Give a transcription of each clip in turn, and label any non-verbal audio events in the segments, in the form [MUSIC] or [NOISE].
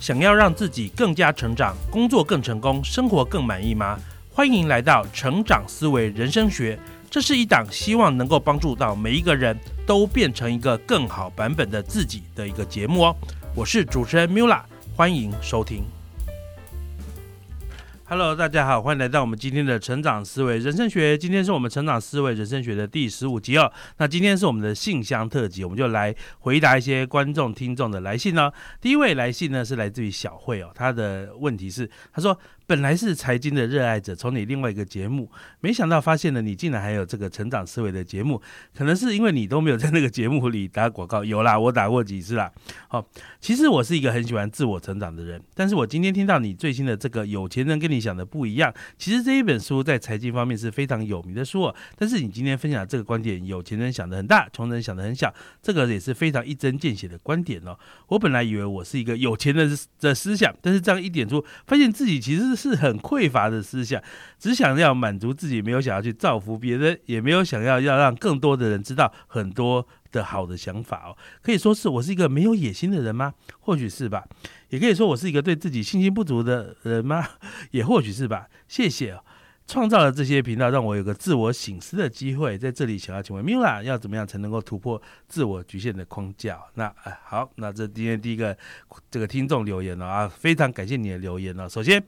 想要让自己更加成长，工作更成功，生活更满意吗？欢迎来到成长思维人生学，这是一档希望能够帮助到每一个人都变成一个更好版本的自己的一个节目哦。我是主持人 Mula，欢迎收听。Hello，大家好，欢迎来到我们今天的成长思维人生学。今天是我们成长思维人生学的第十五集哦。那今天是我们的信箱特辑，我们就来回答一些观众听众的来信哦。第一位来信呢是来自于小慧哦，她的问题是，她说。本来是财经的热爱者，从你另外一个节目，没想到发现了你竟然还有这个成长思维的节目，可能是因为你都没有在那个节目里打广告，有啦，我打过几次啦。好，其实我是一个很喜欢自我成长的人，但是我今天听到你最新的这个有钱人跟你想的不一样，其实这一本书在财经方面是非常有名的书哦，但是你今天分享这个观点，有钱人想的很大，穷人想的很小，这个也是非常一针见血的观点哦。我本来以为我是一个有钱人的思想，但是这样一点出，发现自己其实是。是很匮乏的思想，只想要满足自己，没有想要去造福别人，也没有想要要让更多的人知道很多的好的想法哦。可以说是我是一个没有野心的人吗？或许是吧。也可以说我是一个对自己信心不足的人吗？也或许是吧。谢谢哦，创造了这些频道，让我有个自我醒思的机会。在这里，想要请问 Mila，要怎么样才能够突破自我局限的框架？那哎，好，那这今天第一个这个听众留言了啊，非常感谢你的留言呢。首先。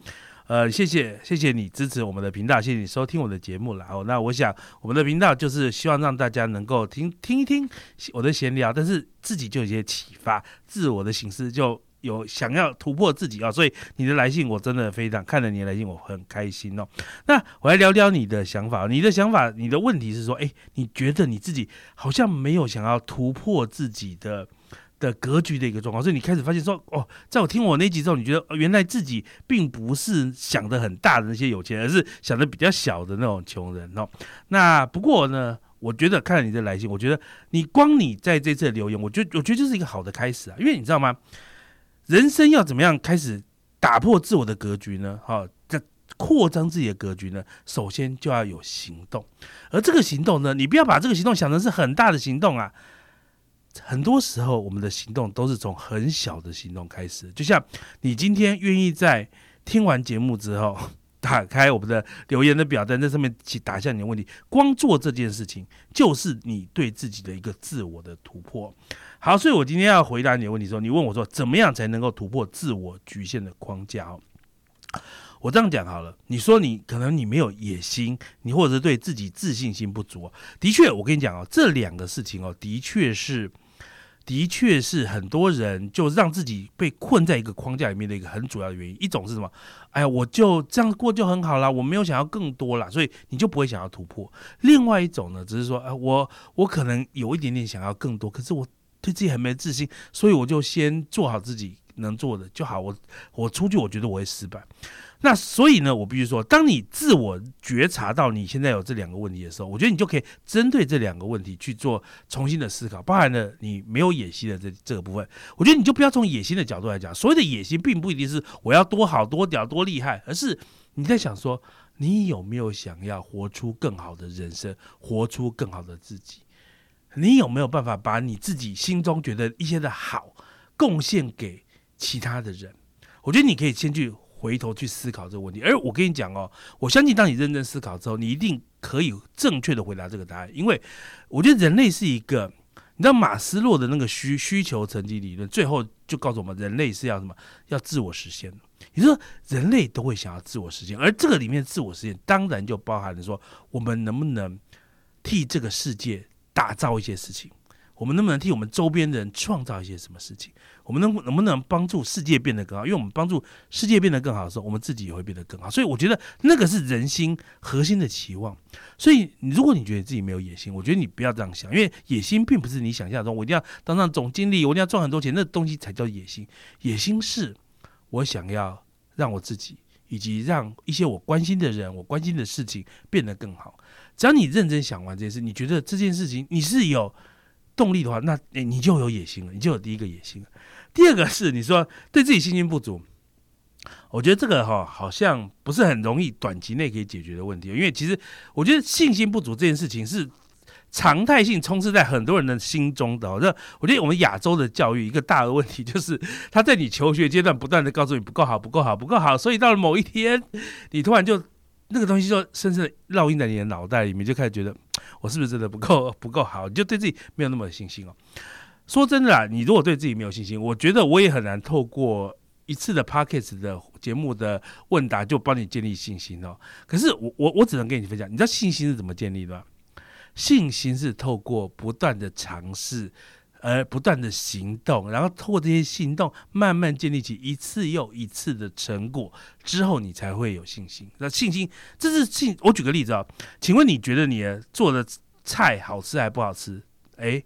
呃，谢谢谢谢你支持我们的频道，谢谢你收听我的节目了。哦，那我想我们的频道就是希望让大家能够听听一听我的闲聊，但是自己就有些启发，自我的形式就有想要突破自己啊。所以你的来信我真的非常看了你的来信，我很开心哦。那我来聊聊你的想法，你的想法，你的问题是说，哎，你觉得你自己好像没有想要突破自己的。的格局的一个状况，所以你开始发现说，哦，在我听我那集之后，你觉得原来自己并不是想的很大的那些有钱，而是想的比较小的那种穷人哦。那不过呢，我觉得看了你的来信，我觉得你光你在这次留言，我觉得我觉得就是一个好的开始啊。因为你知道吗？人生要怎么样开始打破自我的格局呢？哈，这扩张自己的格局呢，首先就要有行动。而这个行动呢，你不要把这个行动想成是很大的行动啊。很多时候，我们的行动都是从很小的行动开始。就像你今天愿意在听完节目之后，打开我们的留言的表单，在上面去打下你的问题，光做这件事情，就是你对自己的一个自我的突破。好，所以我今天要回答你的问题，说你问我说，怎么样才能够突破自我局限的框架？哦，我这样讲好了，你说你可能你没有野心，你或者对自己自信心不足。的确，我跟你讲哦，这两个事情哦，的确是。的确是很多人就让自己被困在一个框架里面的一个很主要的原因。一种是什么？哎呀，我就这样过就很好了，我没有想要更多了，所以你就不会想要突破。另外一种呢，只是说，哎，我我可能有一点点想要更多，可是我对自己很没自信，所以我就先做好自己能做的就好。我我出去，我觉得我会失败。那所以呢，我必须说，当你自我觉察到你现在有这两个问题的时候，我觉得你就可以针对这两个问题去做重新的思考，包含了你没有野心的这这个部分。我觉得你就不要从野心的角度来讲，所谓的野心并不一定是我要多好多屌多厉害，而是你在想说，你有没有想要活出更好的人生，活出更好的自己？你有没有办法把你自己心中觉得一些的好贡献给其他的人？我觉得你可以先去。回头去思考这个问题，而我跟你讲哦，我相信当你认真思考之后，你一定可以正确的回答这个答案。因为我觉得人类是一个，你知道马斯洛的那个需需求层级理论，最后就告诉我们，人类是要什么？要自我实现。也就是说，人类都会想要自我实现，而这个里面自我实现，当然就包含了说，我们能不能替这个世界打造一些事情。我们能不能替我们周边的人创造一些什么事情？我们能能不能帮助世界变得更好？因为我们帮助世界变得更好的时候，我们自己也会变得更好。所以我觉得那个是人心核心的期望。所以，如果你觉得自己没有野心，我觉得你不要这样想，因为野心并不是你想象中我一定要当上总经理，我一定要赚很多钱，那东西才叫野心。野心是我想要让我自己以及让一些我关心的人、我关心的事情变得更好。只要你认真想完这件事，你觉得这件事情你是有。动力的话，那你就有野心了，你就有第一个野心了。第二个是你说对自己信心不足，我觉得这个哈好像不是很容易短期内可以解决的问题，因为其实我觉得信心不足这件事情是常态性充斥在很多人的心中的。这我觉得我们亚洲的教育一个大的问题就是，他在你求学阶段不断的告诉你不够好，不够好，不够好，所以到了某一天，你突然就那个东西就深深的烙印在你的脑袋里面，就开始觉得我是不是真的不够不够好，你就对自己没有那么有信心哦。说真的啊，你如果对自己没有信心，我觉得我也很难透过一次的 p o c k e t 的节目的问答就帮你建立信心哦。可是我我我只能跟你分享，你知道信心是怎么建立的吗？信心是透过不断的尝试，而不断的行动，然后通过这些行动，慢慢建立起一次又一次的成果之后，你才会有信心。那信心，这是信。我举个例子啊，请问你觉得你做的菜好吃还不好吃？诶。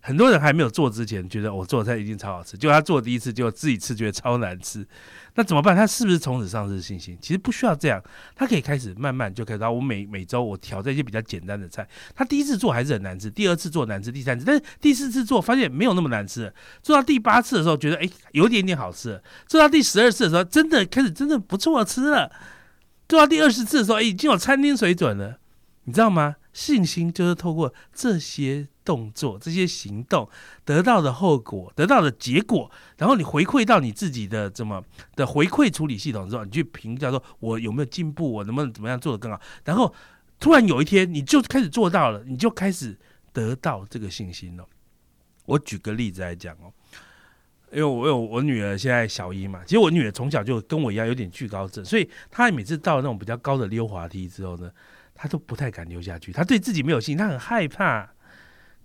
很多人还没有做之前，觉得我做的菜一定超好吃，就他做第一次，就自己吃觉得超难吃，那怎么办？他是不是从此丧失信心？其实不需要这样，他可以开始慢慢就开始。我每每周我挑战一些比较简单的菜，他第一次做还是很难吃，第二次做难吃，第三次，但是第四次做发现没有那么难吃，做到第八次的时候觉得哎有点点好吃，做到第十二次的时候真的开始真的不错吃了，做到第二十次的时候已经有餐厅水准了，你知道吗？信心就是透过这些动作、这些行动得到的后果、得到的结果，然后你回馈到你自己的怎么的回馈处理系统之后，你去评价说我有没有进步，我能不能怎么样做得更好。然后突然有一天你就开始做到了，你就开始得到这个信心了。我举个例子来讲哦，因为我有我女儿现在小一嘛，其实我女儿从小就跟我一样有点惧高症，所以她每次到那种比较高的溜滑梯之后呢。她都不太敢溜下去，她对自己没有信心，她很害怕。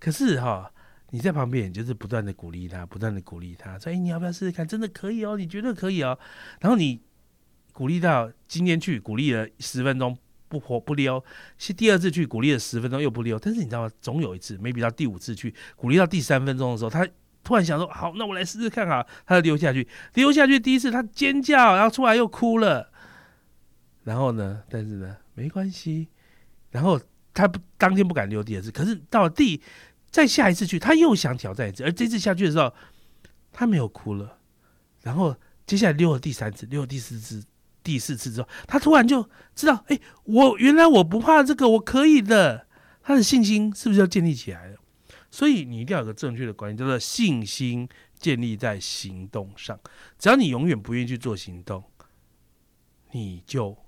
可是哈，你在旁边就是不断的鼓励他，不断的鼓励他，说：“哎，你要不要试试看？真的可以哦，你觉得可以哦。”然后你鼓励到今天去鼓励了十分钟不活不溜，是第二次去鼓励了十分钟又不溜。但是你知道吗？总有一次，maybe 到第五次去鼓励到第三分钟的时候，他突然想说：“好，那我来试试看啊！”他就溜下去，溜下去第一次他尖叫，然后出来又哭了。然后呢？但是呢，没关系。然后他不当天不敢溜第二次，可是到了第再下一次去，他又想挑战一次，而这次下去的时候，他没有哭了。然后接下来溜了第三次，溜了第四次，第四次之后，他突然就知道，哎，我原来我不怕这个，我可以的。他的信心是不是要建立起来了？所以你一定要有个正确的观念，叫做信心建立在行动上。只要你永远不愿意去做行动，你就。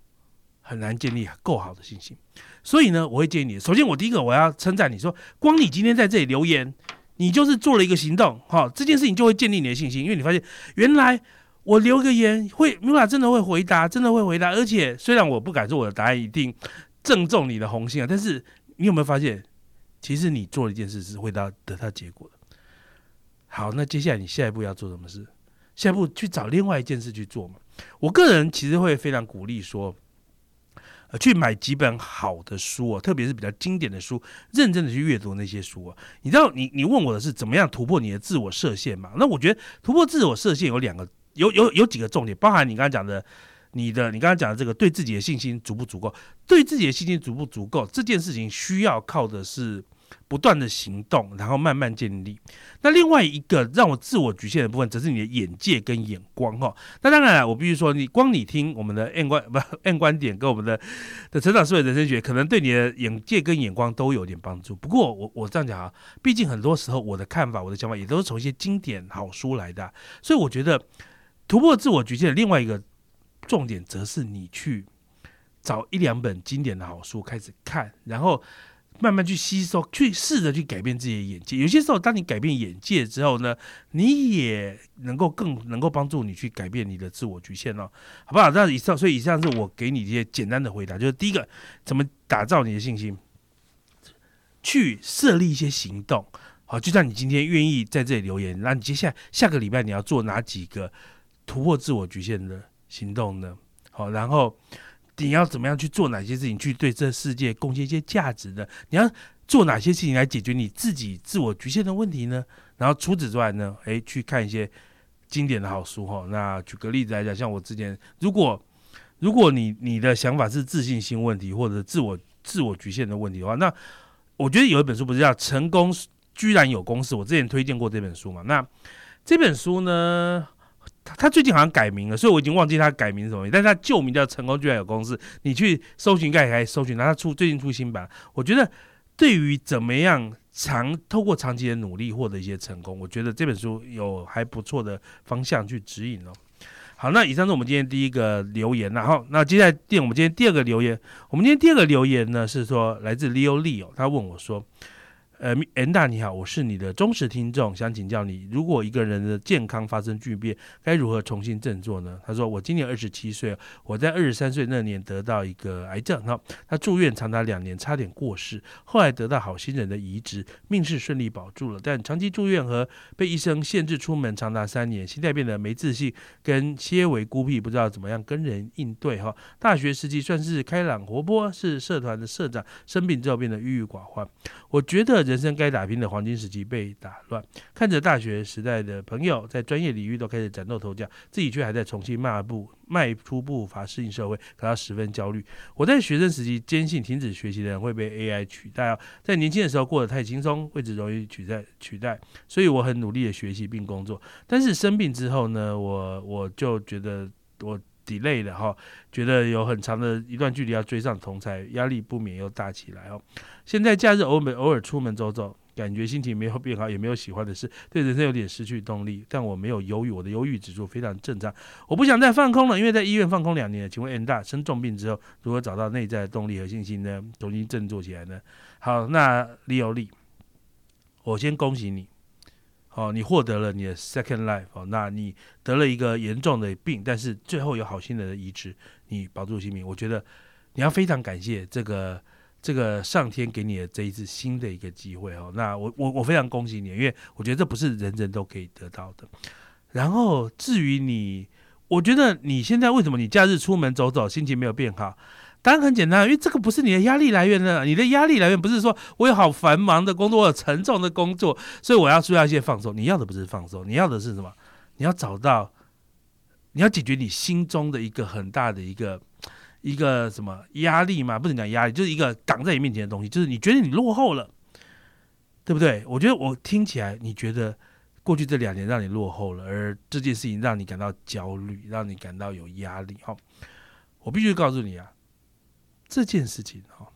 很难建立够好的信心，所以呢，我会建议你。首先，我第一个我要称赞你说，光你今天在这里留言，你就是做了一个行动，哈，这件事情就会建立你的信心，因为你发现原来我留个言会米拉真的会回答，真的会回答，而且虽然我不敢说我的答案一定正中你的红心啊，但是你有没有发现，其实你做了一件事是会到得到结果的。好，那接下来你下一步要做什么事？下一步去找另外一件事去做嘛？我个人其实会非常鼓励说。呃，去买几本好的书哦，特别是比较经典的书，认真的去阅读那些书哦。你知道，你你问我的是怎么样突破你的自我设限嘛？那我觉得突破自我设限有两个，有有有几个重点，包含你刚才讲的，你的你刚才讲的这个对自己的信心足不足够？对自己的信心足不足够？这件事情需要靠的是。不断的行动，然后慢慢建立。那另外一个让我自我局限的部分，则是你的眼界跟眼光哈。那当然，我必须说，你光你听我们的 N 观不 [LAUGHS] N 观点跟我们的的成长思维人生学，可能对你的眼界跟眼光都有点帮助。不过我我这样讲啊，毕竟很多时候我的看法、我的想法也都是从一些经典好书来的，所以我觉得突破自我局限的另外一个重点，则是你去找一两本经典的好书开始看，然后。慢慢去吸收，去试着去改变自己的眼界。有些时候，当你改变眼界之后呢，你也能够更能够帮助你去改变你的自我局限哦，好不好？那以上，所以以上是我给你一些简单的回答，就是第一个，怎么打造你的信心？去设立一些行动，好，就像你今天愿意在这里留言，那你接下来下个礼拜你要做哪几个突破自我局限的行动呢？好，然后。你要怎么样去做哪些事情，去对这世界贡献一些价值的？你要做哪些事情来解决你自己自我局限的问题呢？然后除此之外呢？诶，去看一些经典的好书哈。那举个例子来讲，像我之前，如果如果你你的想法是自信心问题或者自我自我局限的问题的话，那我觉得有一本书不是叫《成功居然有公式》，我之前推荐过这本书嘛。那这本书呢？他最近好像改名了，所以我已经忘记他改名什么。但是他旧名叫《成功居然有公司》，你去搜寻应该可以搜寻到。他出最近出新版，我觉得对于怎么样长透过长期的努力获得一些成功，我觉得这本书有还不错的方向去指引哦。好，那以上是我们今天第一个留言，然后那接下来第我们今天第二个留言，我们今天第二个留言呢是说来自 Leo Leo，他问我说。呃，N 大你好，我是你的忠实听众，想请教你，如果一个人的健康发生巨变，该如何重新振作呢？他说，我今年二十七岁，我在二十三岁那年得到一个癌症，哈，他住院长达两年，差点过世，后来得到好心人的移植，命是顺利保住了，但长期住院和被医生限制出门长达三年，心态变得没自信，跟些微孤僻，不知道怎么样跟人应对，哈，大学时期算是开朗活泼，是社团的社长，生病之后变得郁郁寡欢，我觉得。人生该打拼的黄金时期被打乱，看着大学时代的朋友在专业领域都开始崭露头角，自己却还在重新迈步迈出步伐适应社会，感到十分焦虑。我在学生时期坚信停止学习的人会被 AI 取代，在年轻的时候过得太轻松，位置容易取代取代，所以我很努力的学习并工作。但是生病之后呢，我我就觉得我。Delay 了哈，觉得有很长的一段距离要追上同才，压力不免又大起来哦。现在假日偶尔偶尔出门走走，感觉心情没有变好，也没有喜欢的事，对人生有点失去动力。但我没有忧郁，我的忧郁指数非常正常。我不想再放空了，因为在医院放空两年。请问 N 大生重病之后，如何找到内在的动力和信心呢？重新振作起来呢？好，那李有利，我先恭喜你。哦，你获得了你的 second life 哦，那你得了一个严重的病，但是最后有好心人的医治，你保住性命。我觉得你要非常感谢这个这个上天给你的这一次新的一个机会哦。那我我我非常恭喜你，因为我觉得这不是人人都可以得到的。然后至于你，我觉得你现在为什么你假日出门走走，心情没有变好？当然很简单，因为这个不是你的压力来源呢。你的压力来源不是说我有好繁忙的工作，我有沉重的工作，所以我要需要一些放松。你要的不是放松，你要的是什么？你要找到，你要解决你心中的一个很大的一个一个什么压力嘛？不能讲压力，就是一个挡在你面前的东西，就是你觉得你落后了，对不对？我觉得我听起来，你觉得过去这两年让你落后了，而这件事情让你感到焦虑，让你感到有压力。哈，我必须告诉你啊。这件事情哈，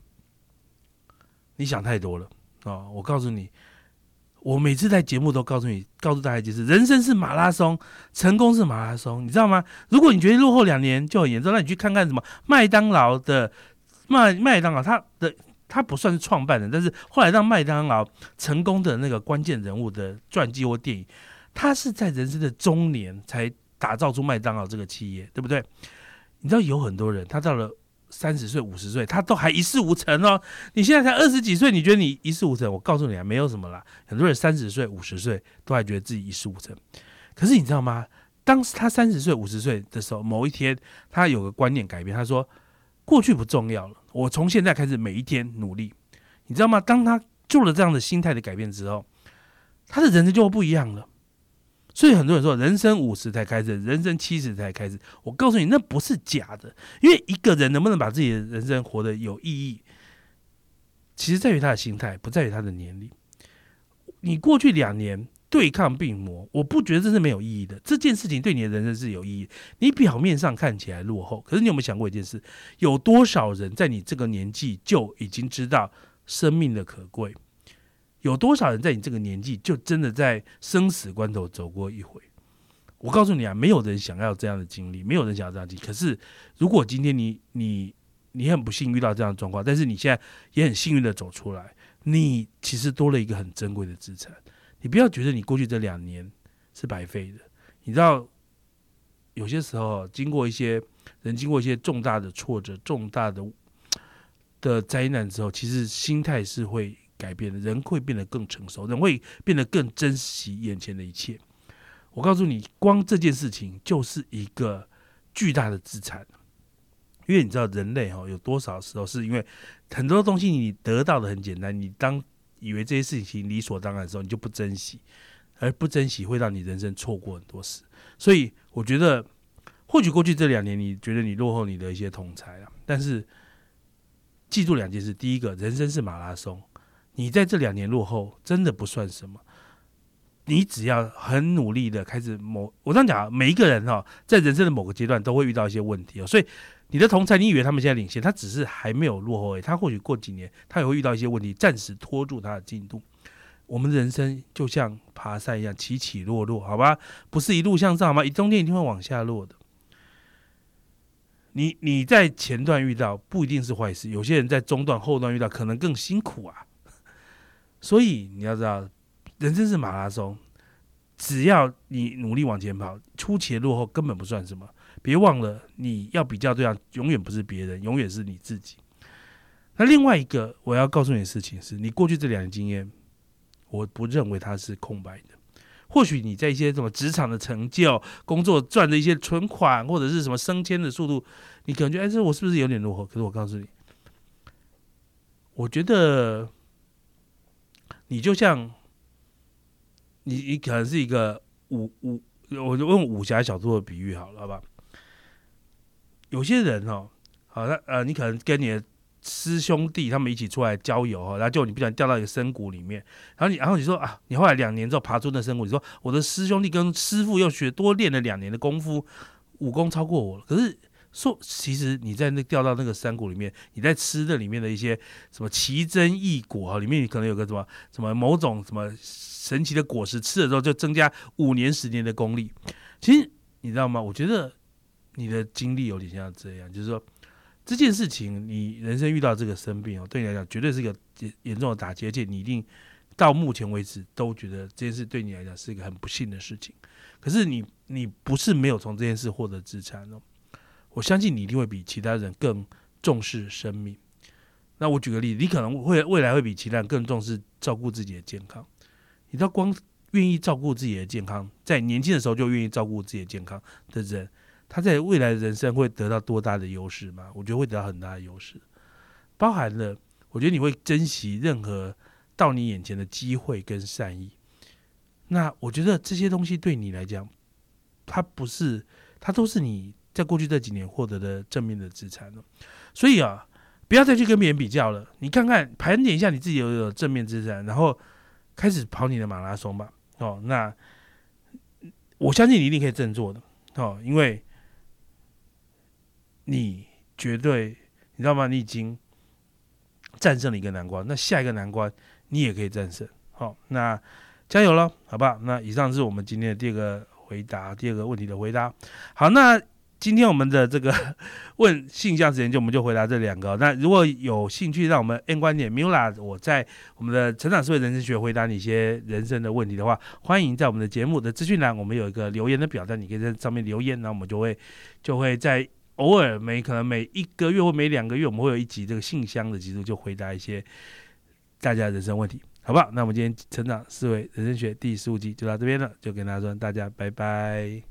你想太多了啊！我告诉你，我每次在节目都告诉你，告诉大家一件事：人生是马拉松，成功是马拉松，你知道吗？如果你觉得落后两年就很严重，那你去看看什么麦当劳的麦麦当劳，他的他不算是创办人，但是后来让麦当劳成功的那个关键人物的传记或电影，他是在人生的中年才打造出麦当劳这个企业，对不对？你知道有很多人，他到了。三十岁、五十岁，他都还一事无成哦。你现在才二十几岁，你觉得你一事无成？我告诉你啊，没有什么啦。很多人三十岁、五十岁都还觉得自己一事无成。可是你知道吗？当时他三十岁、五十岁的时候，某一天他有个观念改变，他说：“过去不重要了，我从现在开始每一天努力。”你知道吗？当他做了这样的心态的改变之后，他的人生就会不一样了。所以很多人说，人生五十才开始，人生七十才开始。我告诉你，那不是假的。因为一个人能不能把自己的人生活得有意义，其实在于他的心态，不在于他的年龄。你过去两年对抗病魔，我不觉得这是没有意义的。这件事情对你的人生是有意义。你表面上看起来落后，可是你有没有想过一件事？有多少人在你这个年纪就已经知道生命的可贵？有多少人在你这个年纪就真的在生死关头走过一回？我告诉你啊，没有人想要这样的经历，没有人想要这样经历。可是，如果今天你你你很不幸遇到这样的状况，但是你现在也很幸运的走出来，你其实多了一个很珍贵的资产。你不要觉得你过去这两年是白费的。你知道，有些时候经过一些人经过一些重大的挫折、重大的的灾难之后，其实心态是会。改变的人会变得更成熟，人会变得更珍惜眼前的一切。我告诉你，光这件事情就是一个巨大的资产。因为你知道，人类哈有多少时候是因为很多东西你得到的很简单，你当以为这些事情理所当然的时候，你就不珍惜，而不珍惜会让你人生错过很多事。所以，我觉得或许过去这两年你觉得你落后你的一些同才啊，但是记住两件事：第一个，人生是马拉松。你在这两年落后，真的不算什么。你只要很努力的开始某，我这样讲，每一个人哈，在人生的某个阶段都会遇到一些问题哦。所以你的同才，你以为他们现在领先，他只是还没有落后诶，他或许过几年，他也会遇到一些问题，暂时拖住他的进度。我们的人生就像爬山一样，起起落落，好吧？不是一路向上吗？一中间一定会往下落的。你你在前段遇到不一定是坏事，有些人在中段、后段遇到可能更辛苦啊。所以你要知道，人生是马拉松，只要你努力往前跑，初期落后根本不算什么。别忘了，你要比较对象永远不是别人，永远是你自己。那另外一个我要告诉你的事情是，你过去这两年经验。我不认为它是空白的。或许你在一些什么职场的成就、工作赚的一些存款，或者是什么升迁的速度，你可能觉得哎，这我是不是有点落后？可是我告诉你，我觉得你就像你，你可能是一个武武，我就用武侠小说的比喻好了，好吧？有些人哦，好，那呃，你可能跟你的。师兄弟他们一起出来郊游哈，然后就你不想掉到一个深谷里面，然后你然后你说啊，你后来两年之后爬出那深谷，你说我的师兄弟跟师傅又学多练了两年的功夫，武功超过我了。可是说其实你在那掉到那个山谷里面，你在吃的里面的一些什么奇珍异果哈，里面你可能有个什么什么某种什么神奇的果实，吃了之后就增加五年十年的功力。其实你知道吗？我觉得你的经历有点像这样，就是说。这件事情，你人生遇到这个生病哦，对你来讲绝对是一个严严重的打击，而且你一定到目前为止都觉得这件事对你来讲是一个很不幸的事情。可是你，你不是没有从这件事获得资产哦。我相信你一定会比其他人更重视生命。那我举个例子，你可能会未来会比其他人更重视照顾自己的健康。你知道，光愿意照顾自己的健康，在年轻的时候就愿意照顾自己的健康的人。他在未来的人生会得到多大的优势吗？我觉得会得到很大的优势，包含了我觉得你会珍惜任何到你眼前的机会跟善意。那我觉得这些东西对你来讲，它不是，它都是你在过去这几年获得的正面的资产了。所以啊，不要再去跟别人比较了，你看看盘点一下你自己有有正面资产，然后开始跑你的马拉松吧。哦，那我相信你一定可以振作的。哦，因为。你绝对，你知道吗？你已经战胜了一个难关，那下一个难关你也可以战胜。好，那加油了，好不好？那以上是我们今天的第二个回答，第二个问题的回答。好，那今天我们的这个问性向时间就我们就回答这两个。那如果有兴趣，让我们 N 观点 Mula，我在我们的成长思维人生学回答你一些人生的问题的话，欢迎在我们的节目的资讯栏，我们有一个留言的表单，你可以在上面留言，那我们就会就会在。偶尔每可能每一个月或每两个月，我们会有一集这个信箱的集数，就回答一些大家人生问题，好不好？那我们今天成长思维人生学第十五集就到这边了，就跟大家说大家拜拜。